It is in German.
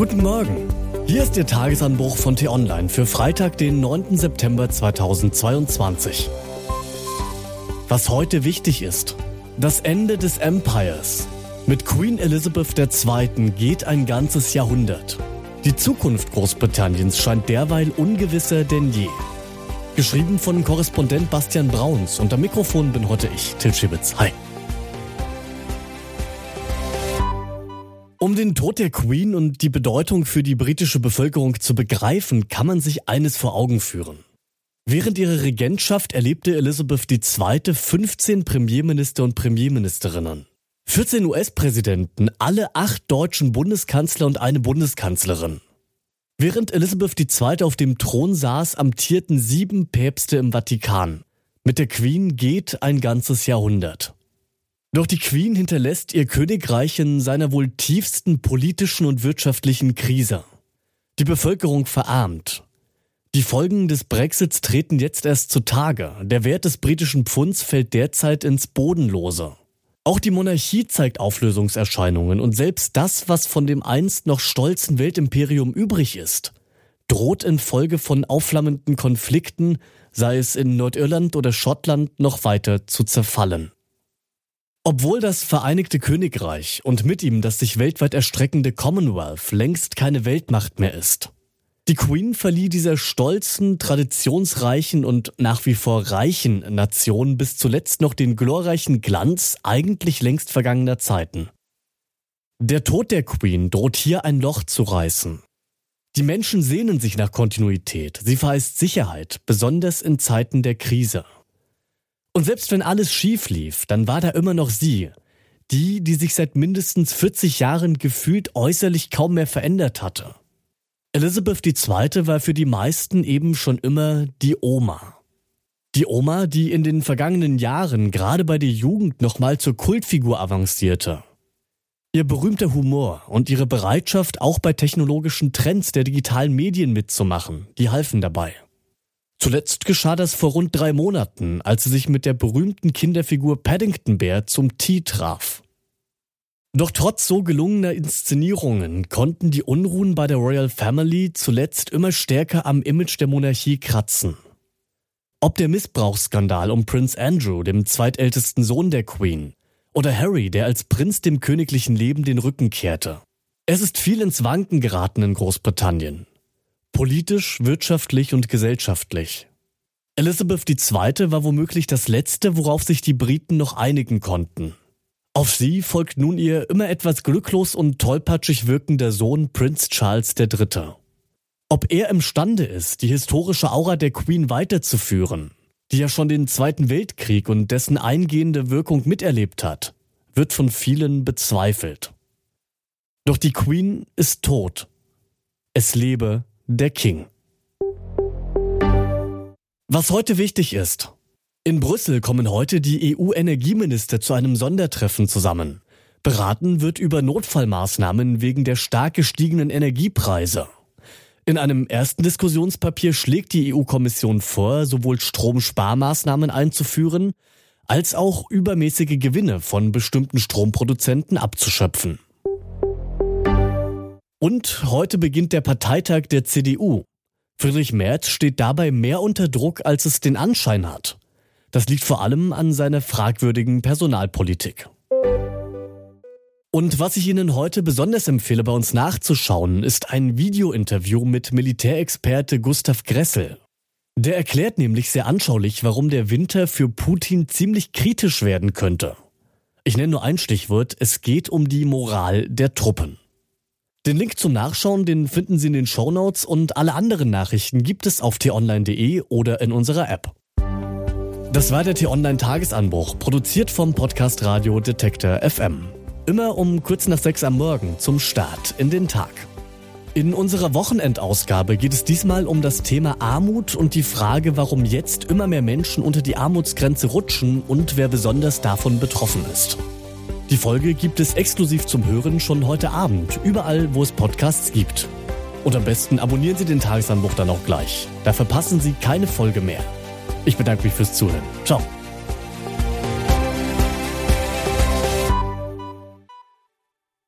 Guten Morgen. Hier ist Ihr Tagesanbruch von T-Online für Freitag, den 9. September 2022. Was heute wichtig ist. Das Ende des Empires. Mit Queen Elizabeth II. geht ein ganzes Jahrhundert. Die Zukunft Großbritanniens scheint derweil ungewisser denn je. Geschrieben von Korrespondent Bastian Brauns am Mikrofon bin heute ich, Til Schibitz. Hi. Um den Tod der Queen und die Bedeutung für die britische Bevölkerung zu begreifen, kann man sich eines vor Augen führen. Während ihrer Regentschaft erlebte Elizabeth II. 15 Premierminister und Premierministerinnen. 14 US-Präsidenten, alle acht deutschen Bundeskanzler und eine Bundeskanzlerin. Während Elizabeth II. auf dem Thron saß, amtierten sieben Päpste im Vatikan. Mit der Queen geht ein ganzes Jahrhundert. Doch die Queen hinterlässt ihr Königreich in seiner wohl tiefsten politischen und wirtschaftlichen Krise. Die Bevölkerung verarmt. Die Folgen des Brexits treten jetzt erst zutage. Der Wert des britischen Pfunds fällt derzeit ins Bodenlose. Auch die Monarchie zeigt Auflösungserscheinungen und selbst das, was von dem einst noch stolzen Weltimperium übrig ist, droht infolge von aufflammenden Konflikten, sei es in Nordirland oder Schottland, noch weiter zu zerfallen. Obwohl das Vereinigte Königreich und mit ihm das sich weltweit erstreckende Commonwealth längst keine Weltmacht mehr ist. Die Queen verlieh dieser stolzen, traditionsreichen und nach wie vor reichen Nation bis zuletzt noch den glorreichen Glanz eigentlich längst vergangener Zeiten. Der Tod der Queen droht hier ein Loch zu reißen. Die Menschen sehnen sich nach Kontinuität, sie verheißt Sicherheit, besonders in Zeiten der Krise. Und selbst wenn alles schief lief, dann war da immer noch sie, die, die sich seit mindestens 40 Jahren gefühlt äußerlich kaum mehr verändert hatte. Elizabeth II. war für die meisten eben schon immer die Oma. Die Oma, die in den vergangenen Jahren gerade bei der Jugend nochmal zur Kultfigur avancierte. Ihr berühmter Humor und ihre Bereitschaft, auch bei technologischen Trends der digitalen Medien mitzumachen, die halfen dabei. Zuletzt geschah das vor rund drei Monaten, als sie sich mit der berühmten Kinderfigur Paddington Bear zum Tee traf. Doch trotz so gelungener Inszenierungen konnten die Unruhen bei der Royal Family zuletzt immer stärker am Image der Monarchie kratzen. Ob der Missbrauchsskandal um Prince Andrew, dem zweitältesten Sohn der Queen, oder Harry, der als Prinz dem königlichen Leben den Rücken kehrte. Es ist viel ins Wanken geraten in Großbritannien. Politisch, wirtschaftlich und gesellschaftlich. Elizabeth II. war womöglich das Letzte, worauf sich die Briten noch einigen konnten. Auf sie folgt nun ihr immer etwas glücklos und tollpatschig wirkender Sohn Prinz Charles III. Ob er imstande ist, die historische Aura der Queen weiterzuführen, die ja schon den Zweiten Weltkrieg und dessen eingehende Wirkung miterlebt hat, wird von vielen bezweifelt. Doch die Queen ist tot. Es lebe der King. Was heute wichtig ist. In Brüssel kommen heute die EU-Energieminister zu einem Sondertreffen zusammen. Beraten wird über Notfallmaßnahmen wegen der stark gestiegenen Energiepreise. In einem ersten Diskussionspapier schlägt die EU-Kommission vor, sowohl Stromsparmaßnahmen einzuführen, als auch übermäßige Gewinne von bestimmten Stromproduzenten abzuschöpfen. Und heute beginnt der Parteitag der CDU. Friedrich Merz steht dabei mehr unter Druck, als es den Anschein hat. Das liegt vor allem an seiner fragwürdigen Personalpolitik. Und was ich Ihnen heute besonders empfehle, bei uns nachzuschauen, ist ein Videointerview mit Militärexperte Gustav Gressel. Der erklärt nämlich sehr anschaulich, warum der Winter für Putin ziemlich kritisch werden könnte. Ich nenne nur ein Stichwort, es geht um die Moral der Truppen. Den Link zum Nachschauen, den finden Sie in den Show Notes und alle anderen Nachrichten gibt es auf t-online.de oder in unserer App. Das war der T-Online Tagesanbruch, produziert vom Podcast Radio Detektor FM. Immer um kurz nach sechs am Morgen zum Start in den Tag. In unserer Wochenendausgabe geht es diesmal um das Thema Armut und die Frage, warum jetzt immer mehr Menschen unter die Armutsgrenze rutschen und wer besonders davon betroffen ist. Die Folge gibt es exklusiv zum Hören schon heute Abend, überall, wo es Podcasts gibt. Und am besten abonnieren Sie den Tagesanbruch dann auch gleich. Da verpassen Sie keine Folge mehr. Ich bedanke mich fürs Zuhören. Ciao.